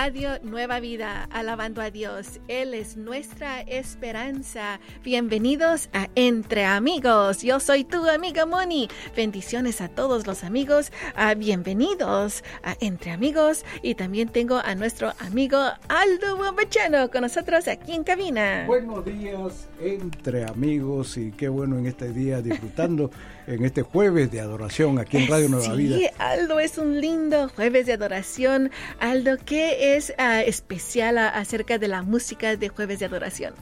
Radio Nueva Vida, alabando a Dios. Él es nuestra esperanza. Bienvenidos a Entre Amigos. Yo soy tu amiga Moni. Bendiciones a todos los amigos. Ah, bienvenidos a Entre Amigos. Y también tengo a nuestro amigo Aldo Bombachano con nosotros aquí en cabina. Buenos días, Entre Amigos. Y qué bueno en este día disfrutando en este jueves de adoración aquí en Radio Nueva Vida. Sí, Aldo, es un lindo jueves de adoración. Aldo, ¿qué es uh, especial acerca de la música de jueves de adoración?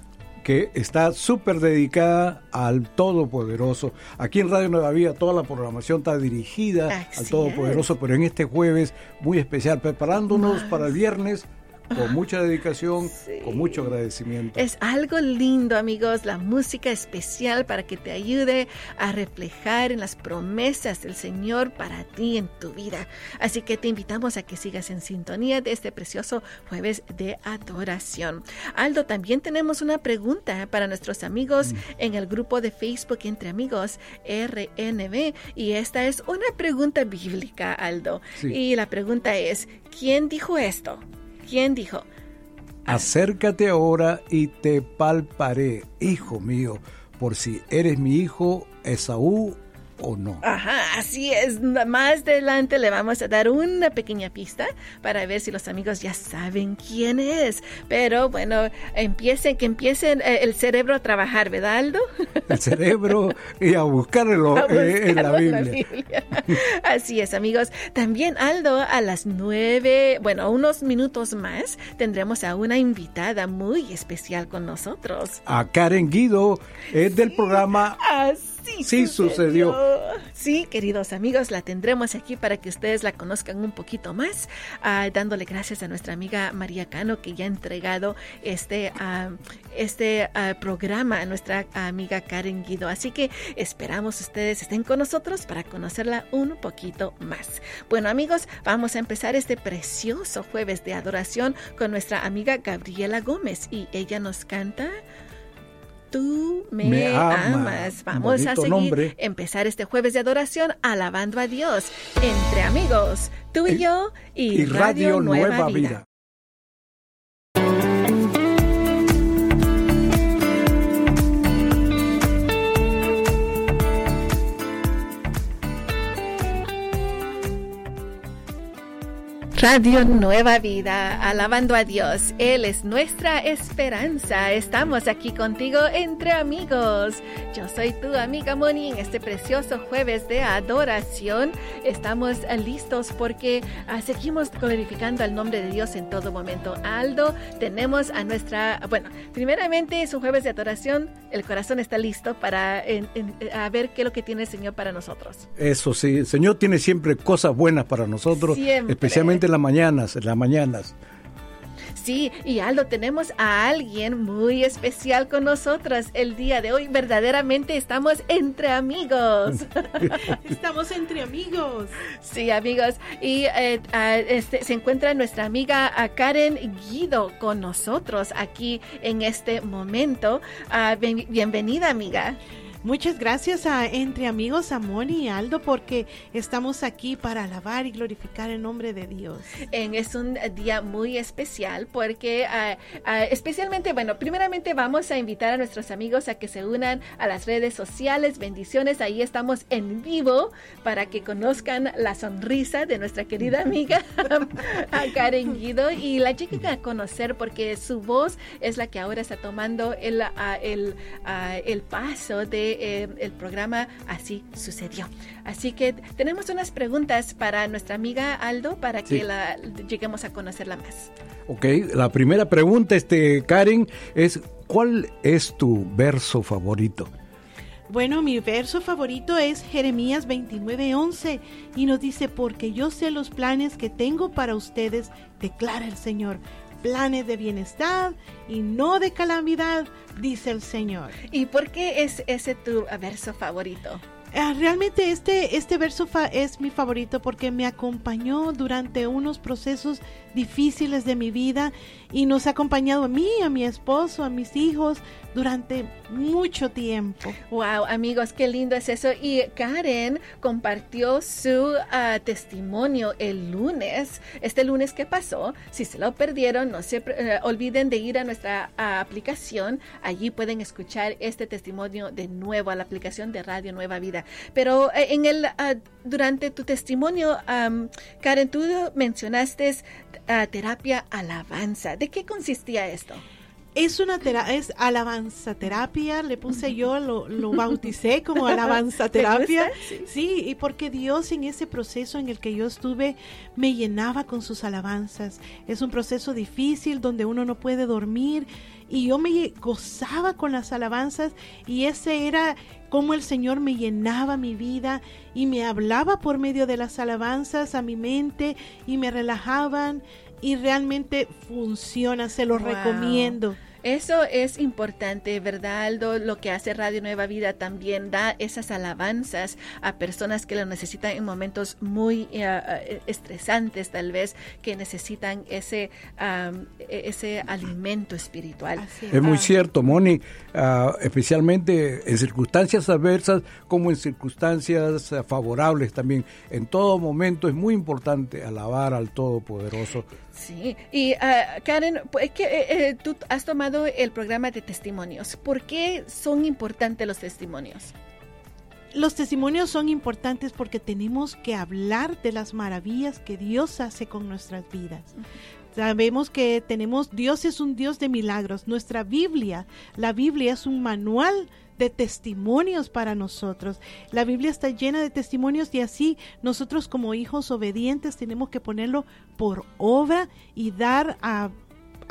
que está súper dedicada al Todopoderoso. Aquí en Radio Nueva Vida toda la programación está dirigida Así al Todopoderoso, es. pero en este jueves muy especial, preparándonos Más. para el viernes con mucha dedicación, Sí. con mucho agradecimiento. Es algo lindo, amigos, la música especial para que te ayude a reflejar en las promesas del Señor para ti en tu vida. Así que te invitamos a que sigas en sintonía de este precioso jueves de adoración. Aldo, también tenemos una pregunta para nuestros amigos Mm. en el grupo de Facebook Entre Amigos RNB y esta es una pregunta bíblica, Aldo. Sí. Y la pregunta es, ¿quién dijo esto? ¿Quién dijo? Acércate ahora y te palparé, hijo mío, por si eres mi hijo Esaú o no. Ajá, así es. Más adelante le vamos a dar una pequeña pista para ver si los amigos ya saben quién es. Pero bueno, empiecen, que empiecen eh, el cerebro a trabajar, ¿verdad, Aldo? El cerebro y a buscarlo A eh, en la Biblia. Biblia. Así es, amigos. También, Aldo, a las nueve, bueno, unos minutos más, tendremos a una invitada muy especial con nosotros. A Karen Guido es del programa Así Sí sucedió. Sí, queridos amigos, la tendremos aquí para que ustedes la conozcan un poquito más, ah, dándole gracias a nuestra amiga María Cano que ya ha entregado este, ah, este ah, programa a nuestra amiga Karen Guido. Así que esperamos ustedes estén con nosotros para conocerla un poquito más. Bueno, amigos, vamos a empezar este precioso jueves de adoración con nuestra amiga Gabriela Gómez y ella nos canta. Tú me, Me ama. amas. Vamos a seguir, nombre. empezar este jueves de adoración alabando a Dios entre amigos, tú y, Y- yo y, y Radio Nueva Vida. Radio Nueva Vida, alabando a Dios. Él es nuestra esperanza. Estamos aquí contigo entre amigos. Yo soy tu amiga Moni en este precioso jueves de adoración. Estamos listos porque ah, seguimos glorificando al nombre de Dios en todo momento. Aldo, tenemos a nuestra, bueno, primeramente es un jueves de adoración. El corazón está listo para en- en- a ver qué es lo que tiene el Señor para nosotros. Eso sí, el Señor tiene siempre cosas buenas para nosotros, Siempre. especialmente en las mañanas, en las mañanas. Sí, y Aldo, tenemos a alguien muy especial con nosotros el día de hoy. Verdaderamente estamos entre amigos. Estamos entre amigos. Sí, amigos. Y eh, este, se encuentra nuestra amiga Karen Guido con nosotros aquí en este momento. Ah, bien- bienvenida, amiga. Muchas gracias a Entre Amigos, a Moni y Aldo, porque estamos aquí para alabar y glorificar el nombre de Dios. En- es un día muy especial porque ah, especialmente, bueno, primeramente vamos a invitar a nuestros amigos a que se unan a las redes sociales. Bendiciones, ahí estamos en vivo para que conozcan la sonrisa de nuestra querida amiga Karen Guido y la lleguen a conocer porque su voz es la que ahora está tomando el, ah, el, el paso de eh, el programa Así sucedió. Así que tenemos unas preguntas para nuestra amiga Aldo para que la lleguemos a conocerla más. Ok, la primera pregunta, este, Karen, es ¿cuál es tu verso favorito? Bueno, mi verso favorito es Jeremías 29:11 y nos dice, porque yo sé los planes que tengo para ustedes, declara el Señor, planes de bienestar y no de calamidad, dice el Señor. ¿Y por qué es ese tu verso favorito? Ah, realmente este, este verso es mi favorito porque me acompañó durante unos procesos difíciles de mi vida y nos ha acompañado a mí, a mi esposo, a mis hijos durante mucho tiempo. Wow, amigos, qué lindo es eso. Y Karen compartió su ah, testimonio el lunes, este lunes que pasó. Si se lo perdieron, no se eh, olviden de ir a nuestra ah, aplicación. Allí pueden escuchar este testimonio de nuevo a la aplicación de Radio Nueva Vida. Pero eh, en el ah, durante tu testimonio, Karen, tú mencionaste terapia alabanza. ¿De qué consistía esto? Es una terapia, es alabanza terapia, le puse yo, lo, lo bauticé como alabanza terapia. Sí. y porque Dios en ese proceso en el que yo estuve me llenaba con sus alabanzas. Es un proceso difícil donde uno no puede dormir y yo me gozaba con las alabanzas y ese era como el Señor me llenaba mi vida y me hablaba por medio de las alabanzas a mi mente y me relajaban y realmente funciona, se lo recomiendo. Eso es importante, ¿verdad, Aldo? Lo que hace Radio Nueva Vida también da esas alabanzas a personas que lo necesitan en momentos muy eh, eh, estresantes, tal vez, que necesitan ese, e-, ese alimento espiritual. Es muy ah. cierto, Moni, ah, especialmente en circunstancias adversas como en circunstancias favorables también. En todo momento es muy importante alabar al Todopoderoso. Sí, y uh, Karen, pues, que, eh, eh, tú has tomado el programa de testimonios. ¿Por qué son importantes los testimonios? Los testimonios son importantes porque tenemos que hablar de las maravillas que Dios hace con nuestras vidas. Sabemos que tenemos, Dios es un Dios de milagros. Nuestra Biblia, la Biblia es un manual de testimonios para nosotros. La Biblia está llena de testimonios y así nosotros como hijos obedientes tenemos que ponerlo por obra y dar a,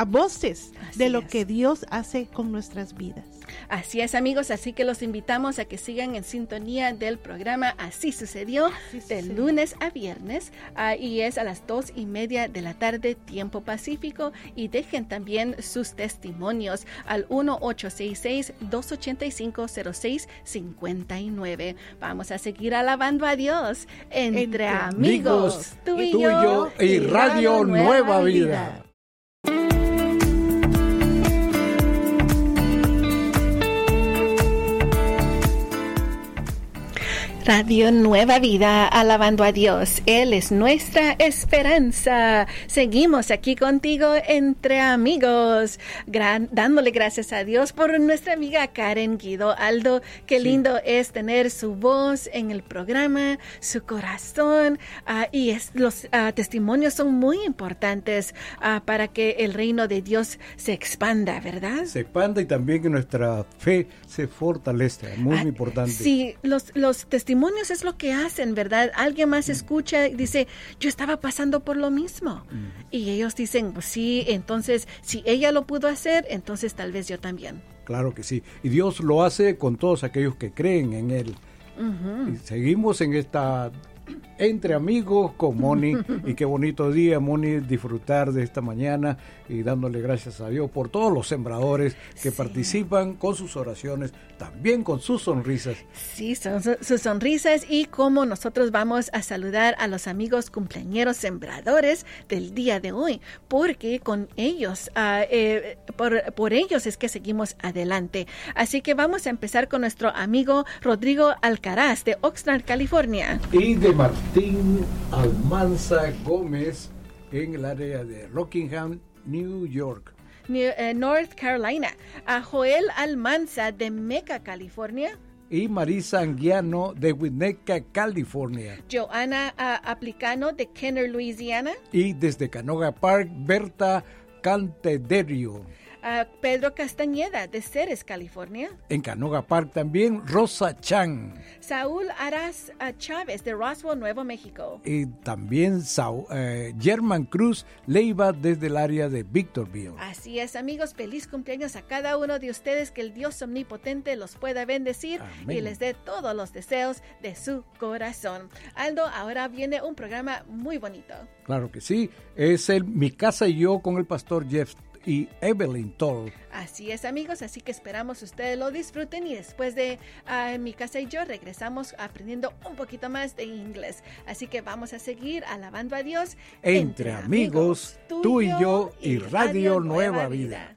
voces de lo que Dios hace con nuestras vidas. Así es, amigos, así que los invitamos a que sigan en sintonía del programa Así sucedió de lunes a viernes y es a las dos y media de la tarde, tiempo pacífico. Y dejen también sus testimonios al 1-866-285-0659. Vamos a seguir alabando a Dios entre, amigos, tú y, yo, y Radio, Nueva, vida. Radio Nueva Vida, alabando a Dios. Él es nuestra esperanza. Seguimos aquí contigo entre amigos, dándole gracias a Dios por nuestra amiga Karen Guido Aldo. Qué lindo es tener su voz en el programa, su corazón. Ah, y es, los ah, testimonios son muy importantes ah, para que el reino de Dios se expanda, ¿verdad? Se expanda y también que nuestra fe se fortalezca. Muy, muy importante. Sí, los, los testimonios testimonios es lo que hacen, ¿verdad? Alguien más escucha y dice, yo estaba pasando por lo mismo. Y ellos dicen, pues sí, entonces, si ella lo pudo hacer, entonces tal vez yo también. Claro que sí. Y Dios lo hace con todos aquellos que creen en Él. Y seguimos en esta entre amigos con Moni. y qué bonito día, Moni, disfrutar de esta mañana y dándole gracias a Dios por todos los sembradores que participan con sus oraciones, también con sus sonrisas. Sí, son sus sonrisas y cómo nosotros vamos a saludar a los amigos cumpleañeros sembradores del día de hoy, porque con ellos, eh, por, por ellos es que seguimos adelante. Así que vamos a empezar con nuestro amigo Rodrigo Alcaraz de Oxnard, California. Y de Martín Almanza Gómez en el área de Rockingham, New York. Eh, North Carolina. A Joel Almanza de Meca, California. Y Marisa Anguiano de Winnetka, California. Joana Aplicano de Kenner, Louisiana. Y desde Canoga Park, Berta Cantederio. Pedro Castañeda de Ceres, California. En Canoga Park también Rosa Chang. Saúl Aras Chávez de Roswell, Nuevo México. Y también Saúl, eh, German Cruz Leiva desde el área de Victorville. Así es, amigos, feliz cumpleaños a cada uno de ustedes, que el Dios omnipotente los pueda bendecir y les dé todos los deseos de su corazón. Aldo, ahora viene un programa muy bonito. Claro que sí, es el Mi casa y yo con el pastor Jeff y Evelyn Toll. Así es amigos, así que esperamos ustedes lo disfruten y después de uh, mi casa y yo regresamos aprendiendo un poquito más de inglés. Así que vamos a seguir alabando a Dios entre, entre amigos, tú y yo y Radio, Nueva, Vida. Vida.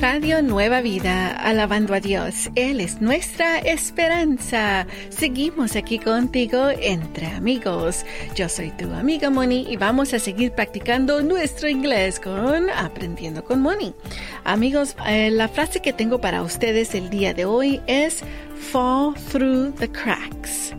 Radio Nueva Vida, alabando a Dios. Él es nuestra esperanza. Seguimos aquí contigo entre amigos. Yo soy tu amiga Moni y vamos a seguir practicando nuestro inglés con Aprendiendo con Moni. Amigos, eh, la frase que tengo para ustedes el día de hoy es fall through the cracks.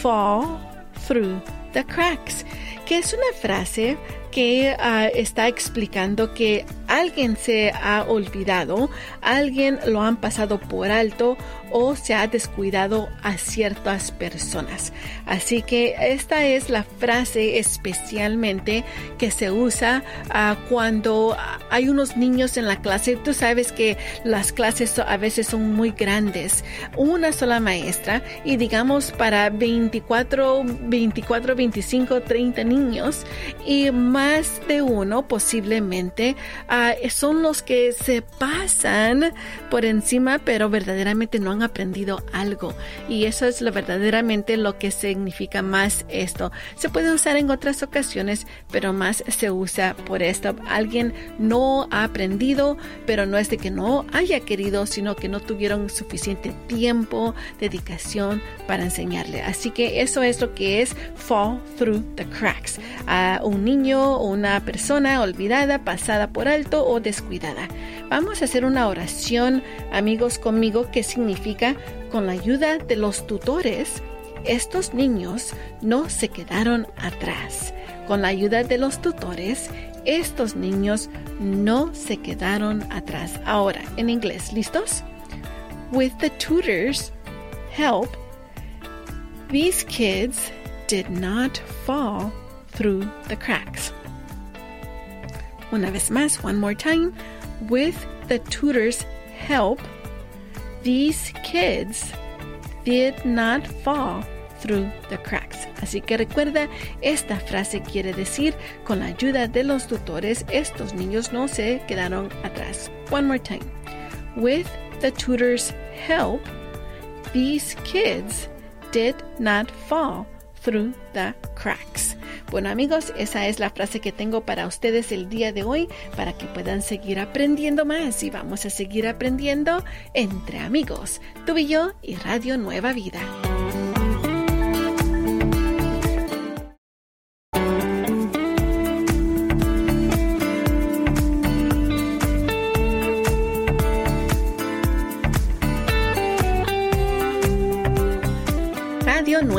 Fall through the cracks, que es una frase que uh, está explicando que alguien se ha olvidado, alguien lo han pasado por alto o se ha descuidado a ciertas personas. Así que esta es la frase especialmente que se usa uh, cuando hay unos niños en la clase. Tú sabes que las clases a veces son muy grandes. Una sola maestra y digamos para 24, 24, 25, 30 niños y más de uno posiblemente uh, son los que se pasan por encima pero verdaderamente no han aprendido algo. Y eso es lo verdaderamente lo que significa más esto. Se puede usar en otras ocasiones, pero más se usa por esto. Alguien no ha aprendido, pero no es de que no haya querido, sino que no tuvieron suficiente tiempo, dedicación para enseñarle. Así que eso es lo que es fall through the cracks. A un niño o una persona olvidada, pasada por alto o descuidada. Vamos a hacer una oración, amigos, conmigo, que significa con la ayuda de los tutores, estos niños no se quedaron atrás. Con la ayuda de los tutores, estos niños no se quedaron atrás. Ahora, en inglés, ¿listos? With the tutors' help, these kids did not fall through the cracks. Una vez más, one more time. With the tutor's help, these kids did not fall through the cracks. Así que recuerda, esta frase quiere decir, con la ayuda de los tutores, estos niños no se quedaron atrás. One more time. With the tutor's help, these kids did not fall through the cracks. Bueno amigos, esa es la frase que tengo para ustedes el día de hoy para que puedan seguir aprendiendo más y vamos a seguir aprendiendo entre amigos, tú y yo y Radio Nueva Vida.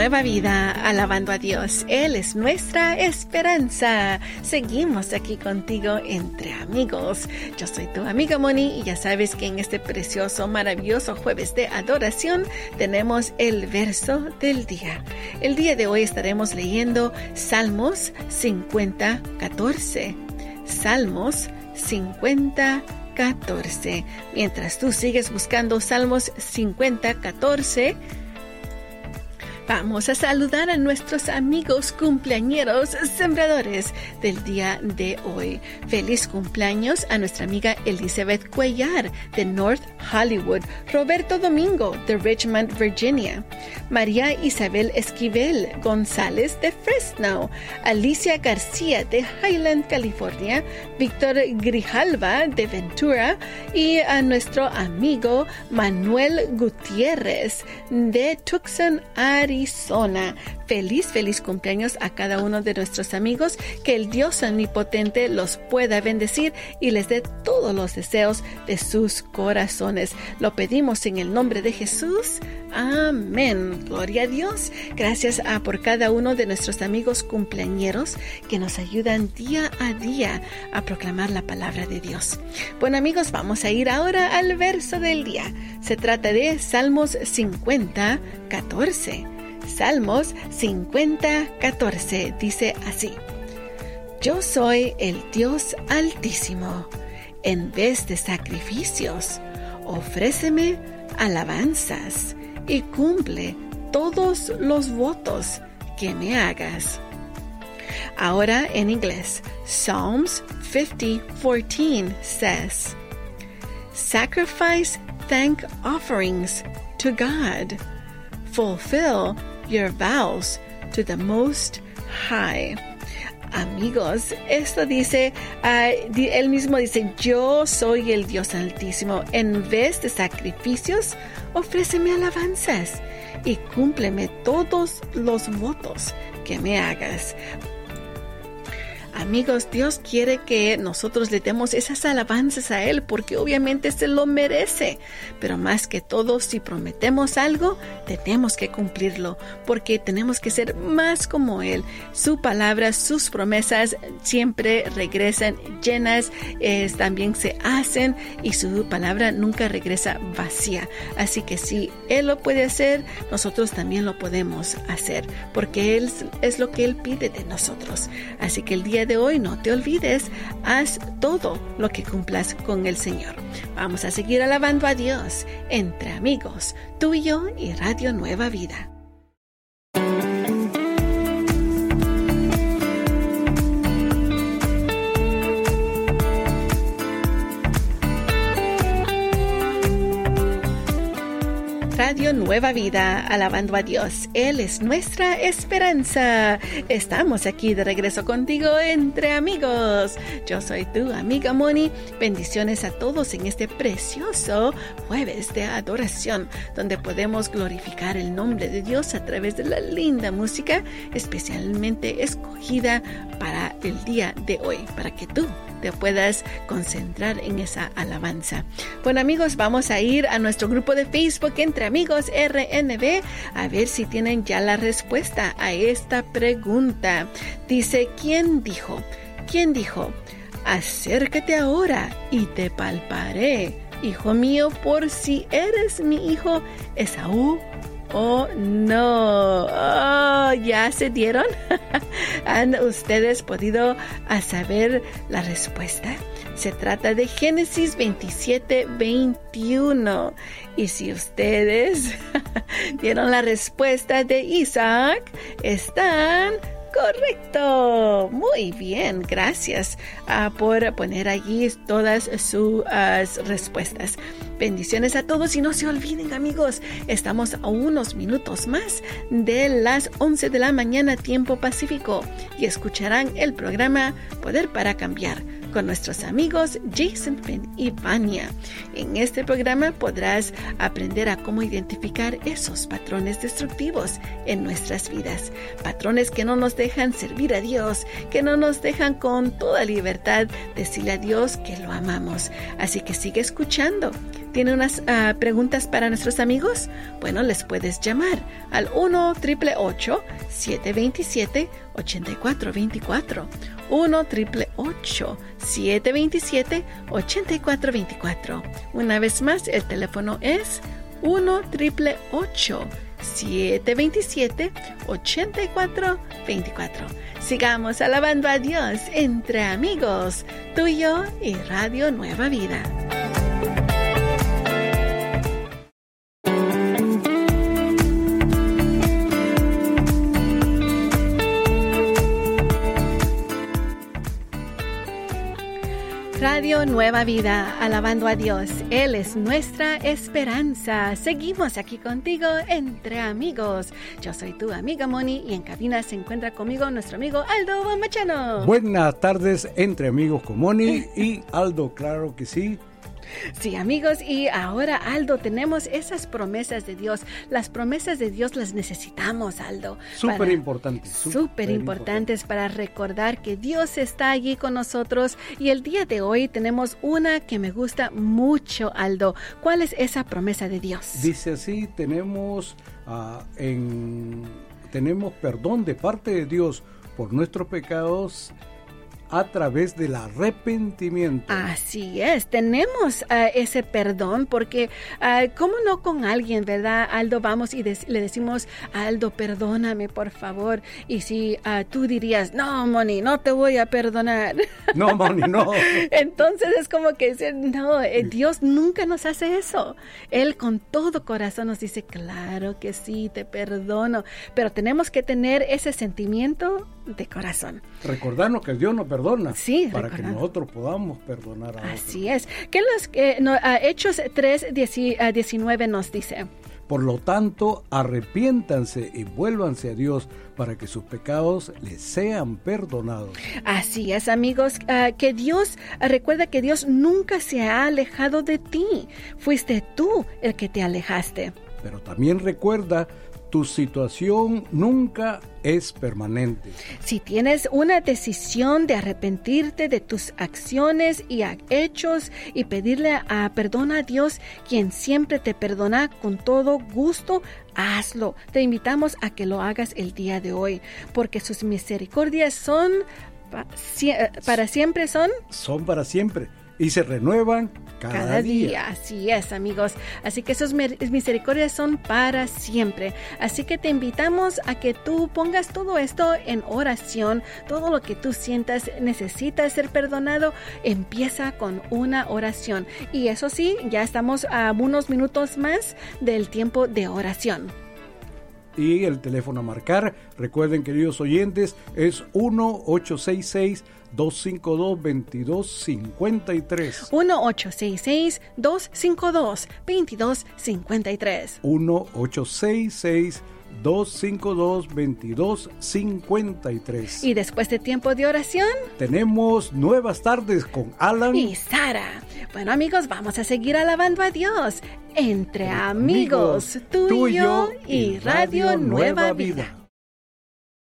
Nueva vida, alabando a Dios. Él es nuestra esperanza. Seguimos aquí contigo entre amigos. Yo soy tu amiga Moni y ya sabes que en este precioso, maravilloso jueves de adoración tenemos el verso del día. El día de hoy estaremos leyendo Salmos 50, 14. Salmos 50, 14. Mientras tú sigues buscando Salmos 50, 14, Vamos a saludar a nuestros amigos cumpleañeros sembradores del día de hoy. Feliz cumpleaños a nuestra amiga Elizabeth Cuellar de North Hollywood, Roberto Domingo de Richmond, Virginia, María Isabel Esquivel González de Fresno, Alicia García de Highland, California, Víctor Grijalva de Ventura y a nuestro amigo Manuel Gutiérrez de Tucson, Arizona. Arizona. Feliz, feliz cumpleaños a cada uno de nuestros amigos. Que el Dios omnipotente los pueda bendecir y les dé todos los deseos de sus corazones. Lo pedimos en el nombre de Jesús. Amén. Gloria a Dios. Gracias a por cada uno de nuestros amigos cumpleañeros que nos ayudan día a día a proclamar la palabra de Dios. Bueno amigos, vamos a ir ahora al verso del día. Se trata de Salmos 50, 14. Salmos 50, 14 dice así. Yo soy el Dios altísimo. En vez de sacrificios, ofréceme alabanzas y cumple todos los votos que me hagas. Ahora en inglés, Psalms 50:14 says, Sacrifice thank offerings to God. Fulfill your vows to the Most High. Amigos, esto dice, uh, él mismo dice, yo soy el Dios Altísimo. En vez de sacrificios, ofréceme alabanzas y cúmpleme todos los votos que me hagas. Amigos, Dios quiere que nosotros le demos esas alabanzas a Él porque obviamente se lo merece. Pero más que todo, si prometemos algo, tenemos que cumplirlo porque tenemos que ser más como Él. Su palabra, sus promesas siempre regresan llenas, también se hacen y su palabra nunca regresa vacía. Así que si Él lo puede hacer, nosotros también lo podemos hacer porque Él es lo que Él pide de nosotros. Así que el día de hoy no te olvides, haz todo lo que cumplas con el Señor. Vamos a seguir alabando a Dios entre amigos, tú y yo y Radio Nueva Vida. Radio Nueva Vida, alabando a Dios. Él es nuestra esperanza. Estamos aquí de regreso contigo entre amigos. Yo soy tu amiga Moni. Bendiciones a todos en este precioso jueves de adoración, donde podemos glorificar el nombre de Dios a través de la linda música, especialmente escogida para el día de hoy, para que tú te puedas concentrar en esa alabanza. Bueno amigos, vamos a ir a nuestro grupo de Facebook entre amigos RNB a ver si tienen ya la respuesta a esta pregunta. Dice, ¿quién dijo? ¿Quién dijo? Acércate ahora y te palparé, hijo mío, por si eres mi hijo Esaú Oh, no. Oh, ¿Ya se dieron? ¿Han ustedes podido saber la respuesta? Se trata de Génesis 27, 21. Y si ustedes dieron la respuesta de Isaac, están Correcto. Muy bien. Gracias ah, por poner allí todas sus respuestas. Bendiciones a todos y no se olviden amigos, estamos a unos minutos más de las 11 de la mañana tiempo pacífico y escucharán el programa Poder para Cambiar con nuestros amigos Jason Finn y Vania. En este programa podrás aprender a cómo identificar esos patrones destructivos en nuestras vidas, patrones que no nos dejan servir a Dios, que no nos dejan con toda libertad decirle a Dios que lo amamos. Así que sigue escuchando. ¿Tiene unas ah, preguntas para nuestros amigos? Bueno, les puedes llamar al 1 727 8424 1 727 8424 Una vez más, el teléfono es 1 727 8424 Sigamos alabando a Dios entre amigos, tú y yo y Radio Nueva Vida. Nueva Vida, alabando a Dios. Él es nuestra esperanza. Seguimos aquí contigo entre amigos. Yo soy tu amiga Moni y en cabina se encuentra conmigo nuestro amigo Aldo Machano. Buenas tardes entre amigos con Moni y Aldo, claro que sí. Sí, amigos, y ahora, Aldo, tenemos esas promesas de Dios. Las promesas de Dios las necesitamos, Aldo. Súper importantes. Súper importantes para recordar que Dios está allí con nosotros. Y el día de hoy tenemos una que me gusta mucho, Aldo. ¿Cuál es esa promesa de Dios? Dice así, tenemos, ah, en, tenemos perdón de parte de Dios por nuestros pecados a través del arrepentimiento. Así es, tenemos uh, ese perdón porque, uh, ¿cómo no con alguien, verdad? Aldo, vamos y le decimos, Aldo, perdóname, por favor. Y si uh, tú dirías, no, Moni, no te voy a perdonar. No, Moni, no. Entonces es como que decir, no, eh, Dios nunca nos hace eso. Él con todo corazón nos dice, claro que sí, te perdono. Pero tenemos que tener ese sentimiento de corazón. Recordarnos que Dios nos perdona. Sí, para que nosotros podamos perdonar a Así es. ¿Qué los eh, no, Hechos 3, 19 nos dice? Por lo tanto, arrepiéntanse y vuélvanse a Dios para que sus pecados les sean perdonados. Así es, amigos, uh, que Dios, uh, recuerda que Dios nunca se ha alejado de ti. Fuiste tú el que te alejaste. Pero también recuerda tu situación nunca es permanente. Si tienes una decisión de arrepentirte de tus acciones y hechos y pedirle a perdón a Dios, quien siempre te perdona con todo gusto, hazlo. Te invitamos a que lo hagas el día de hoy, porque sus misericordias son para siempre son son para siempre y se renuevan cada, cada día. día. Así es, amigos. Así que esas misericordias son para siempre. Así que te invitamos a que tú pongas todo esto en oración. Todo lo que tú sientas necesita ser perdonado, empieza con una oración. Y eso sí, ya estamos a unos minutos más del tiempo de oración y el teléfono a marcar, recuerden queridos oyentes, es 1-866 252-2253. 1-866-252-2253. 1-866 252-2253. Y después de tiempo de oración, tenemos nuevas tardes con Alan y Sara. Bueno, amigos, vamos a seguir alabando a Dios entre amigos, tuyo, y Radio, Nueva, Vida.